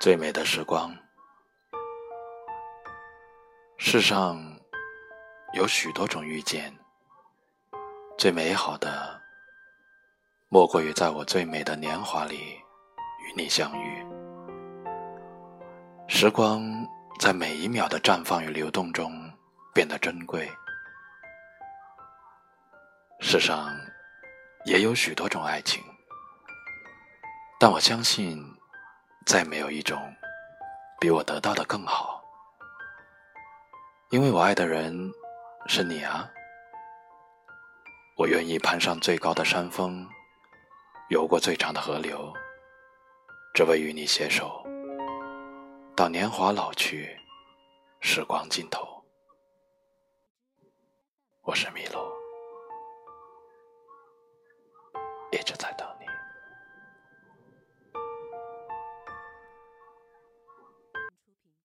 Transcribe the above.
最美的时光，世上有许多种遇见，最美好的莫过于在我最美的年华里与你相遇。时光在每一秒的绽放与流动中变得珍贵。世上也有许多种爱情，但我相信。再没有一种比我得到的更好，因为我爱的人是你啊！我愿意攀上最高的山峰，游过最长的河流，只为与你携手，到年华老去，时光尽头。我是麋鹿，一直在等。